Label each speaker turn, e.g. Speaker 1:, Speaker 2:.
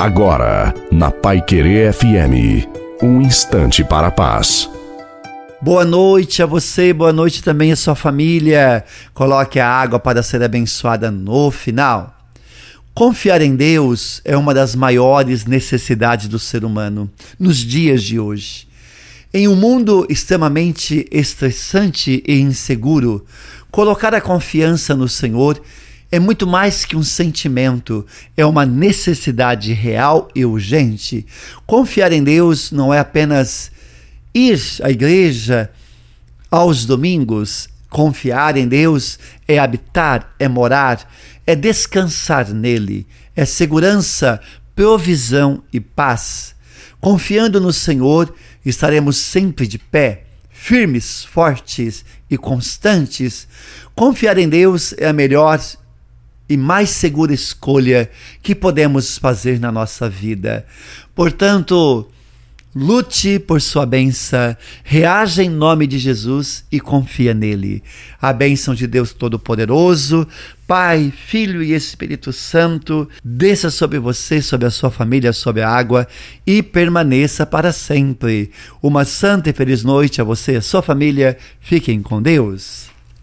Speaker 1: Agora, na Pai Querer FM, um instante para a paz.
Speaker 2: Boa noite a você, boa noite também a sua família. Coloque a água para ser abençoada no final. Confiar em Deus é uma das maiores necessidades do ser humano nos dias de hoje. Em um mundo extremamente estressante e inseguro, colocar a confiança no Senhor é muito mais que um sentimento, é uma necessidade real e urgente. Confiar em Deus não é apenas ir à igreja aos domingos. Confiar em Deus é habitar, é morar, é descansar nele, é segurança, provisão e paz. Confiando no Senhor, estaremos sempre de pé, firmes, fortes e constantes. Confiar em Deus é a melhor e mais segura escolha que podemos fazer na nossa vida. Portanto, lute por sua benção, reaja em nome de Jesus e confia nele. A bênção de Deus Todo-Poderoso, Pai, Filho e Espírito Santo, desça sobre você, sobre a sua família, sobre a água e permaneça para sempre. Uma santa e feliz noite a você e a sua família. Fiquem com Deus.